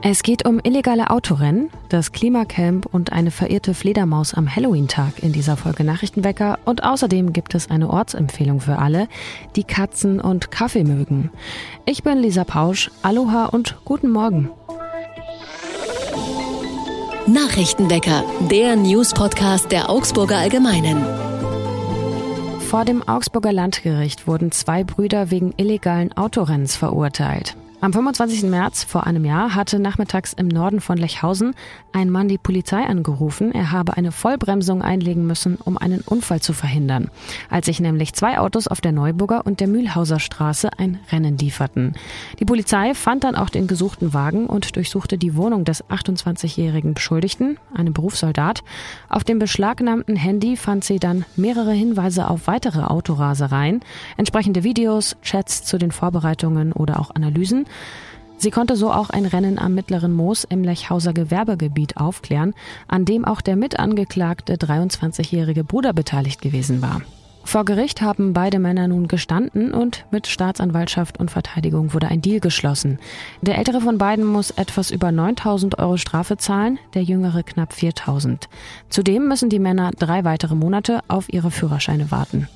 Es geht um illegale Autorennen, das Klimacamp und eine verirrte Fledermaus am Halloween-Tag in dieser Folge Nachrichtenwecker. Und außerdem gibt es eine Ortsempfehlung für alle, die Katzen und Kaffee mögen. Ich bin Lisa Pausch. Aloha und guten Morgen. Nachrichtenwecker, der News-Podcast der Augsburger Allgemeinen. Vor dem Augsburger Landgericht wurden zwei Brüder wegen illegalen Autorennens verurteilt. Am 25. März vor einem Jahr hatte nachmittags im Norden von Lechhausen ein Mann die Polizei angerufen, er habe eine Vollbremsung einlegen müssen, um einen Unfall zu verhindern, als sich nämlich zwei Autos auf der Neuburger und der Mühlhauser Straße ein Rennen lieferten. Die Polizei fand dann auch den gesuchten Wagen und durchsuchte die Wohnung des 28-jährigen Beschuldigten, einem Berufssoldat. Auf dem beschlagnahmten Handy fand sie dann mehrere Hinweise auf weitere Autorasereien, entsprechende Videos, Chats zu den Vorbereitungen oder auch Analysen. Sie konnte so auch ein Rennen am Mittleren Moos im Lechhauser Gewerbegebiet aufklären, an dem auch der mitangeklagte 23-jährige Bruder beteiligt gewesen war. Vor Gericht haben beide Männer nun gestanden und mit Staatsanwaltschaft und Verteidigung wurde ein Deal geschlossen. Der ältere von beiden muss etwas über 9000 Euro Strafe zahlen, der jüngere knapp 4000. Zudem müssen die Männer drei weitere Monate auf ihre Führerscheine warten.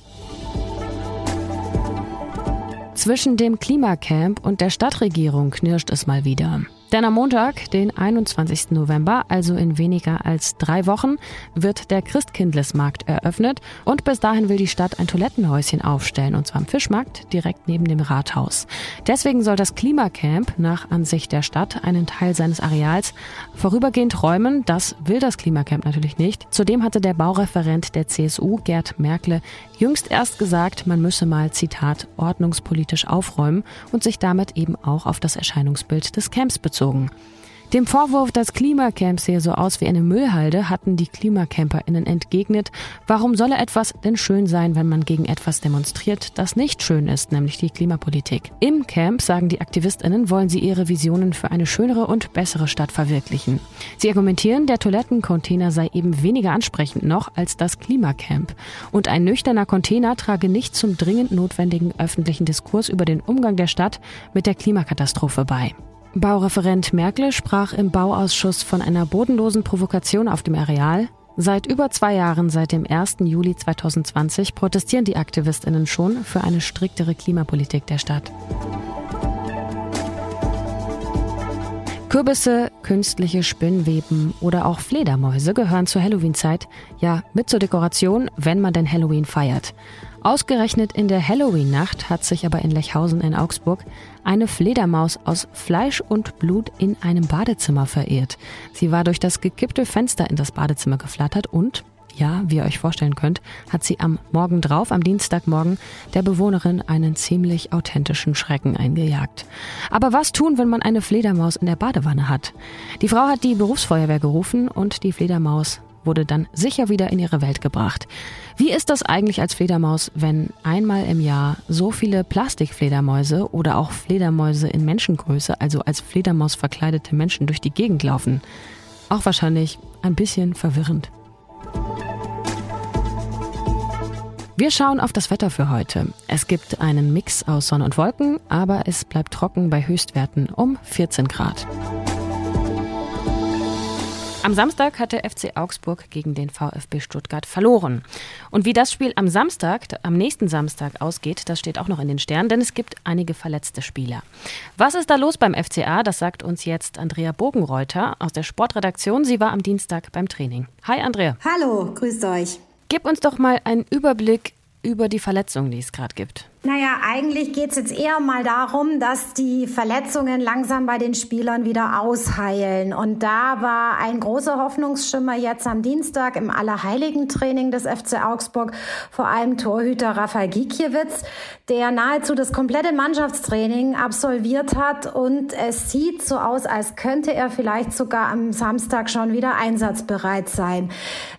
Zwischen dem Klimacamp und der Stadtregierung knirscht es mal wieder. Denn am Montag, den 21. November, also in weniger als drei Wochen, wird der Christkindlesmarkt eröffnet und bis dahin will die Stadt ein Toilettenhäuschen aufstellen, und zwar am Fischmarkt direkt neben dem Rathaus. Deswegen soll das Klimacamp nach Ansicht der Stadt einen Teil seines Areals vorübergehend räumen. Das will das Klimacamp natürlich nicht. Zudem hatte der Baureferent der CSU, Gerd Merkle, jüngst erst gesagt, man müsse mal, Zitat, ordnungspolitisch aufräumen und sich damit eben auch auf das Erscheinungsbild des Camps bezogen. Dem Vorwurf, das Klimacamp sehe so aus wie eine Müllhalde, hatten die KlimacamperInnen entgegnet, warum solle etwas denn schön sein, wenn man gegen etwas demonstriert, das nicht schön ist, nämlich die Klimapolitik. Im Camp, sagen die AktivistInnen, wollen sie ihre Visionen für eine schönere und bessere Stadt verwirklichen. Sie argumentieren, der Toilettencontainer sei eben weniger ansprechend noch als das Klimacamp. Und ein nüchterner Container trage nicht zum dringend notwendigen öffentlichen Diskurs über den Umgang der Stadt mit der Klimakatastrophe bei. Baureferent Merkel sprach im Bauausschuss von einer bodenlosen Provokation auf dem Areal. Seit über zwei Jahren, seit dem 1. Juli 2020, protestieren die Aktivistinnen schon für eine striktere Klimapolitik der Stadt. Kürbisse, künstliche Spinnweben oder auch Fledermäuse gehören zur Halloween-Zeit, ja mit zur Dekoration, wenn man denn Halloween feiert. Ausgerechnet in der Halloween-Nacht hat sich aber in Lechhausen in Augsburg eine Fledermaus aus Fleisch und Blut in einem Badezimmer verirrt. Sie war durch das gekippte Fenster in das Badezimmer geflattert und ja, wie ihr euch vorstellen könnt, hat sie am Morgen drauf, am Dienstagmorgen, der Bewohnerin einen ziemlich authentischen Schrecken eingejagt. Aber was tun, wenn man eine Fledermaus in der Badewanne hat? Die Frau hat die Berufsfeuerwehr gerufen und die Fledermaus wurde dann sicher wieder in ihre Welt gebracht. Wie ist das eigentlich als Fledermaus, wenn einmal im Jahr so viele Plastikfledermäuse oder auch Fledermäuse in Menschengröße, also als Fledermaus verkleidete Menschen durch die Gegend laufen? Auch wahrscheinlich ein bisschen verwirrend. Wir schauen auf das Wetter für heute. Es gibt einen Mix aus Sonne und Wolken, aber es bleibt trocken bei Höchstwerten um 14 Grad. Am Samstag hat der FC Augsburg gegen den VfB Stuttgart verloren. Und wie das Spiel am Samstag, am nächsten Samstag ausgeht, das steht auch noch in den Sternen, denn es gibt einige verletzte Spieler. Was ist da los beim FCA? Das sagt uns jetzt Andrea Bogenreuter aus der Sportredaktion. Sie war am Dienstag beim Training. Hi Andrea. Hallo, grüßt euch. Gib uns doch mal einen Überblick über die Verletzungen, die es gerade gibt. Naja, eigentlich geht's jetzt eher mal darum, dass die Verletzungen langsam bei den Spielern wieder ausheilen. Und da war ein großer Hoffnungsschimmer jetzt am Dienstag im Allerheiligen-Training des FC Augsburg, vor allem Torhüter Rafael Gikiewicz, der nahezu das komplette Mannschaftstraining absolviert hat. Und es sieht so aus, als könnte er vielleicht sogar am Samstag schon wieder einsatzbereit sein.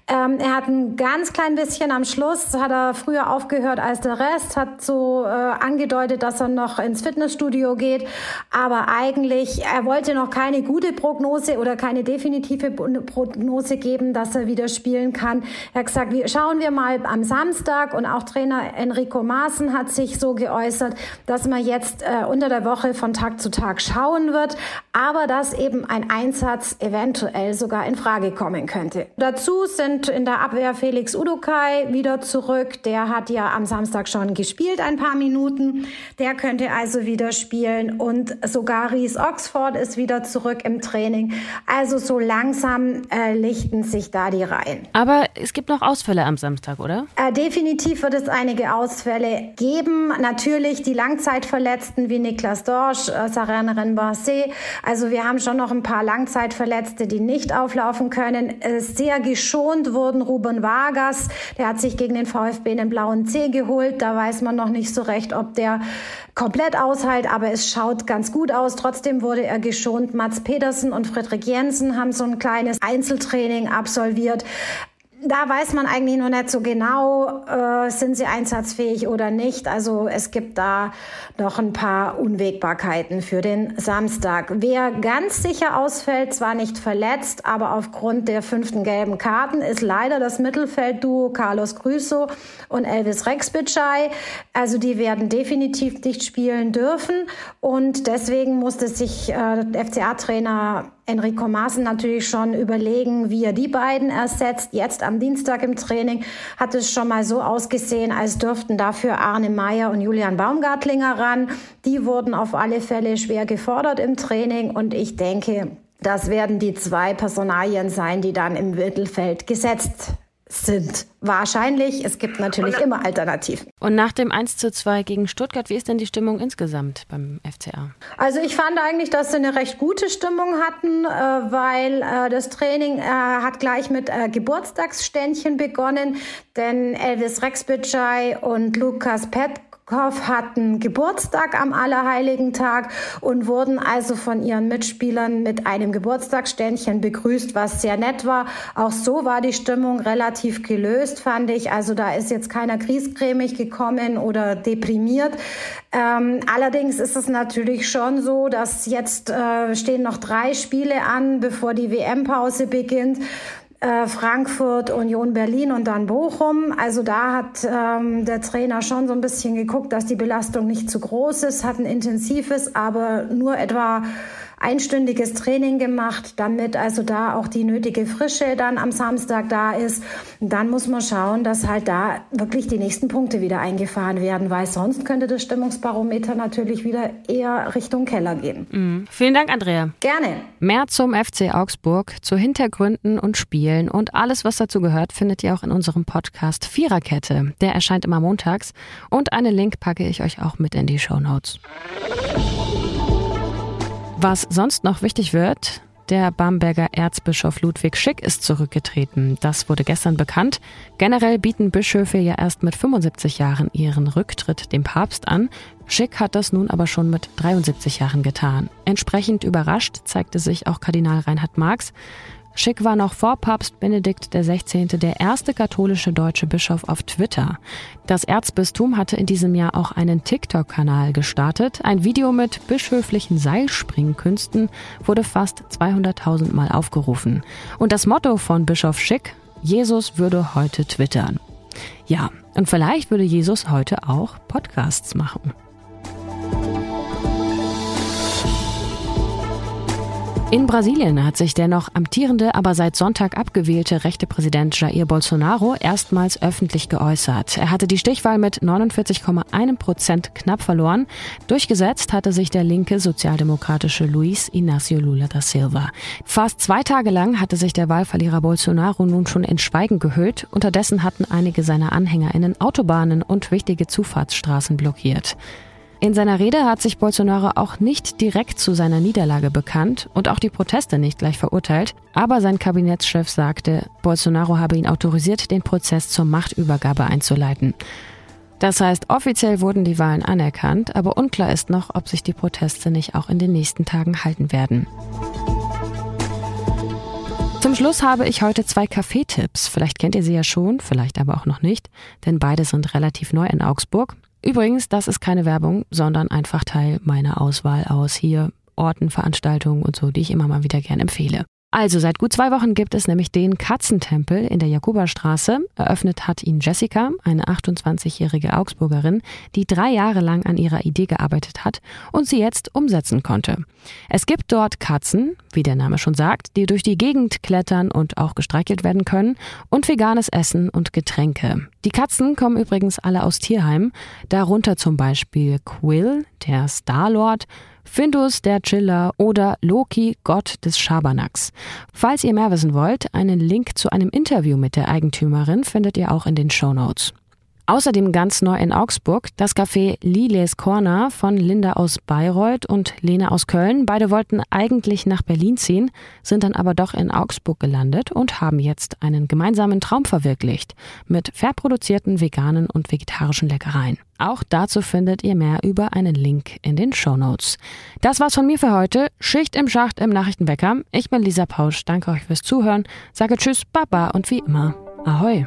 Ähm, er hat ein ganz klein bisschen am Schluss, hat er früher aufgehört als der Rest, hat so äh, angedeutet, dass er noch ins Fitnessstudio geht. Aber eigentlich, er wollte noch keine gute Prognose oder keine definitive Prognose geben, dass er wieder spielen kann. Er hat gesagt, wir, schauen wir mal am Samstag und auch Trainer Enrico Maaßen hat sich so geäußert, dass man jetzt äh, unter der Woche von Tag zu Tag schauen wird, aber dass eben ein Einsatz eventuell sogar in Frage kommen könnte. Dazu sind in der Abwehr Felix Udukai wieder zurück. Der hat ja am Samstag schon gespielt, ein paar Minuten. Der könnte also wieder spielen und sogar Ries Oxford ist wieder zurück im Training. Also so langsam äh, lichten sich da die Reihen. Aber es gibt noch Ausfälle am Samstag, oder? Äh, definitiv wird es einige Ausfälle geben. Natürlich die Langzeitverletzten wie Niklas Dorsch, äh, Sarene Renbarcé. Also wir haben schon noch ein paar Langzeitverletzte, die nicht auflaufen können. Äh, sehr geschont wurden Ruben Vargas. Der hat sich gegen den VfB einen blauen C geholt. Da weiß man noch nicht so recht, ob der komplett aushält, aber es schaut ganz gut aus. Trotzdem wurde er geschont. Mats Pedersen und Friedrich Jensen haben so ein kleines Einzeltraining absolviert da weiß man eigentlich noch nicht so genau, äh, sind sie einsatzfähig oder nicht. Also es gibt da noch ein paar Unwägbarkeiten für den Samstag. Wer ganz sicher ausfällt, zwar nicht verletzt, aber aufgrund der fünften gelben Karten, ist leider das Mittelfeldduo Carlos Grüso und Elvis Rexbitschei. Also die werden definitiv nicht spielen dürfen und deswegen musste sich äh, FCA-Trainer Enrico Maaßen natürlich schon überlegen, wie er die beiden ersetzt. Jetzt am Dienstag im Training hat es schon mal so ausgesehen, als dürften dafür Arne Meyer und Julian Baumgartlinger ran. Die wurden auf alle Fälle schwer gefordert im Training und ich denke, das werden die zwei Personalien sein, die dann im Mittelfeld gesetzt sind. Wahrscheinlich. Es gibt natürlich immer Alternativen. Und nach dem 1 zu 2 gegen Stuttgart, wie ist denn die Stimmung insgesamt beim FCA? Also ich fand eigentlich, dass sie eine recht gute Stimmung hatten, äh, weil äh, das Training äh, hat gleich mit Geburtstagsständchen begonnen, denn Elvis Rexbitschei und Lukas Pet Koff hatten Geburtstag am Allerheiligen Tag und wurden also von ihren Mitspielern mit einem Geburtstagsständchen begrüßt, was sehr nett war. Auch so war die Stimmung relativ gelöst, fand ich. Also da ist jetzt keiner griesgrämig gekommen oder deprimiert. Ähm, allerdings ist es natürlich schon so, dass jetzt äh, stehen noch drei Spiele an, bevor die WM-Pause beginnt. Äh, Frankfurt, Union Berlin und dann Bochum. Also da hat ähm, der Trainer schon so ein bisschen geguckt, dass die Belastung nicht zu groß ist, hat ein intensives, aber nur etwa einstündiges Training gemacht, damit also da auch die nötige Frische dann am Samstag da ist. dann muss man schauen, dass halt da wirklich die nächsten Punkte wieder eingefahren werden, weil sonst könnte das Stimmungsbarometer natürlich wieder eher Richtung Keller gehen. Mhm. Vielen Dank, Andrea. Gerne. Mehr zum FC Augsburg, zu Hintergründen und Spielen und alles, was dazu gehört, findet ihr auch in unserem Podcast Viererkette. Der erscheint immer montags und einen Link packe ich euch auch mit in die Show Notes. Was sonst noch wichtig wird, der Bamberger Erzbischof Ludwig Schick ist zurückgetreten. Das wurde gestern bekannt. Generell bieten Bischöfe ja erst mit 75 Jahren ihren Rücktritt dem Papst an. Schick hat das nun aber schon mit 73 Jahren getan. Entsprechend überrascht zeigte sich auch Kardinal Reinhard Marx. Schick war noch vor Papst Benedikt XVI. der erste katholische deutsche Bischof auf Twitter. Das Erzbistum hatte in diesem Jahr auch einen TikTok-Kanal gestartet. Ein Video mit bischöflichen Seilspringkünsten wurde fast 200.000 Mal aufgerufen. Und das Motto von Bischof Schick, Jesus würde heute twittern. Ja, und vielleicht würde Jesus heute auch Podcasts machen. In Brasilien hat sich der noch amtierende, aber seit Sonntag abgewählte rechte Präsident Jair Bolsonaro erstmals öffentlich geäußert. Er hatte die Stichwahl mit 49,1 Prozent knapp verloren. Durchgesetzt hatte sich der linke sozialdemokratische Luis Inácio Lula da Silva. Fast zwei Tage lang hatte sich der Wahlverlierer Bolsonaro nun schon in Schweigen gehüllt. Unterdessen hatten einige seiner AnhängerInnen Autobahnen und wichtige Zufahrtsstraßen blockiert. In seiner Rede hat sich Bolsonaro auch nicht direkt zu seiner Niederlage bekannt und auch die Proteste nicht gleich verurteilt, aber sein Kabinettschef sagte, Bolsonaro habe ihn autorisiert, den Prozess zur Machtübergabe einzuleiten. Das heißt, offiziell wurden die Wahlen anerkannt, aber unklar ist noch, ob sich die Proteste nicht auch in den nächsten Tagen halten werden. Zum Schluss habe ich heute zwei Kaffeetipps. Vielleicht kennt ihr sie ja schon, vielleicht aber auch noch nicht, denn beide sind relativ neu in Augsburg. Übrigens, das ist keine Werbung, sondern einfach Teil meiner Auswahl aus hier Orten, Veranstaltungen und so, die ich immer mal wieder gern empfehle. Also seit gut zwei Wochen gibt es nämlich den Katzentempel in der Jakoberstraße. Eröffnet hat ihn Jessica, eine 28-jährige Augsburgerin, die drei Jahre lang an ihrer Idee gearbeitet hat und sie jetzt umsetzen konnte. Es gibt dort Katzen, wie der Name schon sagt, die durch die Gegend klettern und auch gestreichelt werden können und veganes Essen und Getränke. Die Katzen kommen übrigens alle aus Tierheimen, darunter zum Beispiel Quill, der Starlord, Findus, der Chiller oder Loki, Gott des Schabernacks. Falls ihr mehr wissen wollt, einen Link zu einem Interview mit der Eigentümerin findet ihr auch in den Show Notes. Außerdem ganz neu in Augsburg das Café Liles Corner von Linda aus Bayreuth und Lena aus Köln. Beide wollten eigentlich nach Berlin ziehen, sind dann aber doch in Augsburg gelandet und haben jetzt einen gemeinsamen Traum verwirklicht mit fair produzierten veganen und vegetarischen Leckereien. Auch dazu findet ihr mehr über einen Link in den Show Notes. Das war's von mir für heute. Schicht im Schacht im Nachrichtenwecker. Ich bin Lisa Pausch. Danke euch fürs Zuhören. Sage Tschüss, Baba und wie immer, Ahoi.